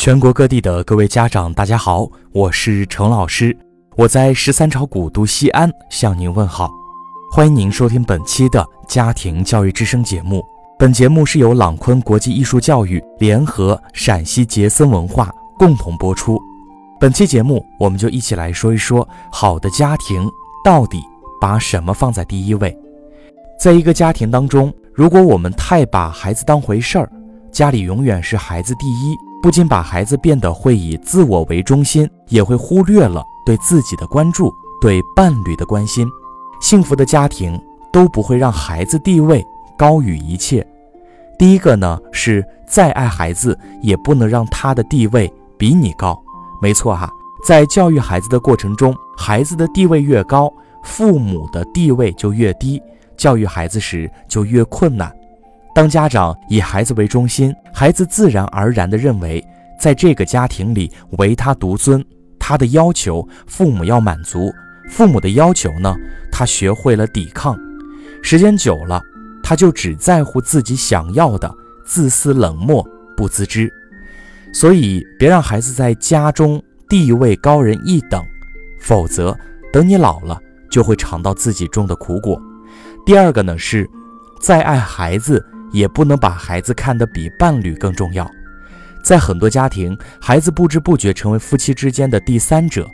全国各地的各位家长，大家好，我是程老师，我在十三朝古都西安向您问好，欢迎您收听本期的家庭教育之声节目。本节目是由朗坤国际艺术教育联合陕西杰森文化共同播出。本期节目，我们就一起来说一说，好的家庭到底把什么放在第一位？在一个家庭当中，如果我们太把孩子当回事儿，家里永远是孩子第一。不仅把孩子变得会以自我为中心，也会忽略了对自己的关注、对伴侣的关心。幸福的家庭都不会让孩子地位高于一切。第一个呢，是再爱孩子，也不能让他的地位比你高。没错哈，在教育孩子的过程中，孩子的地位越高，父母的地位就越低，教育孩子时就越困难。当家长以孩子为中心，孩子自然而然地认为，在这个家庭里唯他独尊，他的要求父母要满足，父母的要求呢，他学会了抵抗。时间久了，他就只在乎自己想要的，自私冷漠不自知。所以，别让孩子在家中地位高人一等，否则等你老了，就会尝到自己种的苦果。第二个呢是，再爱孩子。也不能把孩子看得比伴侣更重要。在很多家庭，孩子不知不觉成为夫妻之间的第三者。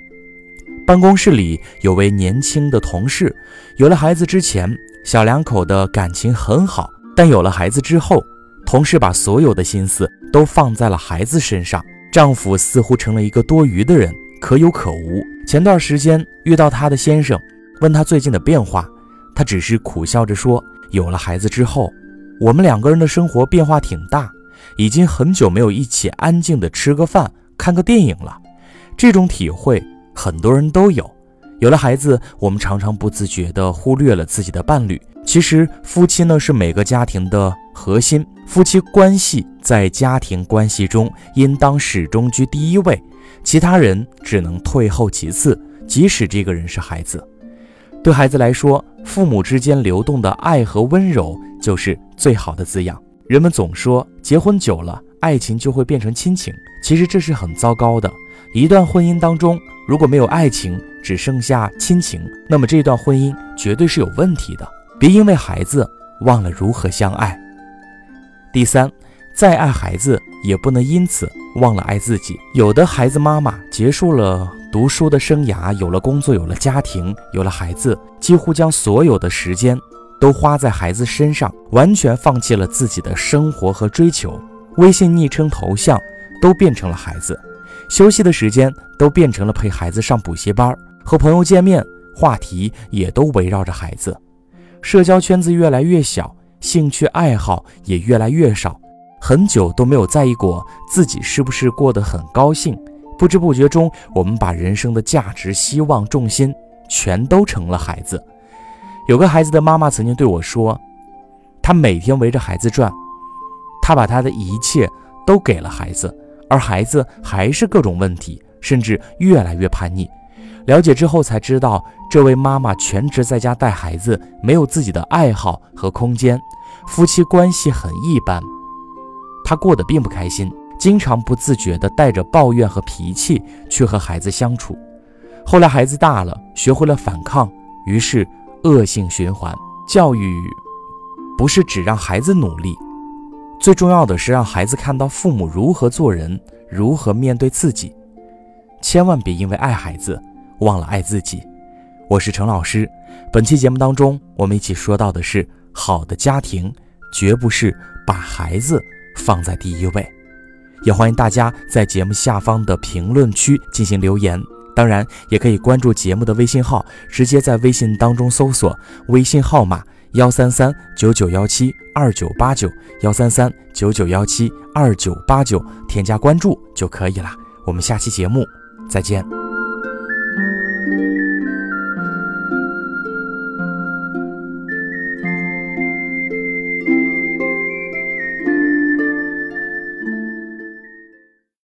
办公室里有位年轻的同事，有了孩子之前，小两口的感情很好，但有了孩子之后，同事把所有的心思都放在了孩子身上，丈夫似乎成了一个多余的人，可有可无。前段时间遇到她的先生，问她最近的变化，她只是苦笑着说：“有了孩子之后。”我们两个人的生活变化挺大，已经很久没有一起安静的吃个饭、看个电影了。这种体会很多人都有。有了孩子，我们常常不自觉地忽略了自己的伴侣。其实，夫妻呢是每个家庭的核心，夫妻关系在家庭关系中应当始终居第一位，其他人只能退后其次，即使这个人是孩子。对孩子来说，父母之间流动的爱和温柔就是最好的滋养。人们总说结婚久了，爱情就会变成亲情，其实这是很糟糕的。一段婚姻当中，如果没有爱情，只剩下亲情，那么这段婚姻绝对是有问题的。别因为孩子忘了如何相爱。第三，再爱孩子，也不能因此忘了爱自己。有的孩子妈妈结束了。读书的生涯有了工作，有了家庭，有了孩子，几乎将所有的时间都花在孩子身上，完全放弃了自己的生活和追求。微信昵称头像都变成了孩子，休息的时间都变成了陪孩子上补习班，和朋友见面话题也都围绕着孩子，社交圈子越来越小，兴趣爱好也越来越少，很久都没有在意过自己是不是过得很高兴。不知不觉中，我们把人生的价值、希望、重心全都成了孩子。有个孩子的妈妈曾经对我说：“她每天围着孩子转，她把她的一切都给了孩子，而孩子还是各种问题，甚至越来越叛逆。”了解之后才知道，这位妈妈全职在家带孩子，没有自己的爱好和空间，夫妻关系很一般，她过得并不开心。经常不自觉地带着抱怨和脾气去和孩子相处，后来孩子大了，学会了反抗，于是恶性循环。教育不是只让孩子努力，最重要的是让孩子看到父母如何做人，如何面对自己。千万别因为爱孩子忘了爱自己。我是陈老师，本期节目当中，我们一起说到的是，好的家庭绝不是把孩子放在第一位。也欢迎大家在节目下方的评论区进行留言，当然也可以关注节目的微信号，直接在微信当中搜索微信号码幺三三九九幺七二九八九幺三三九九幺七二九八九，添加关注就可以了。我们下期节目再见。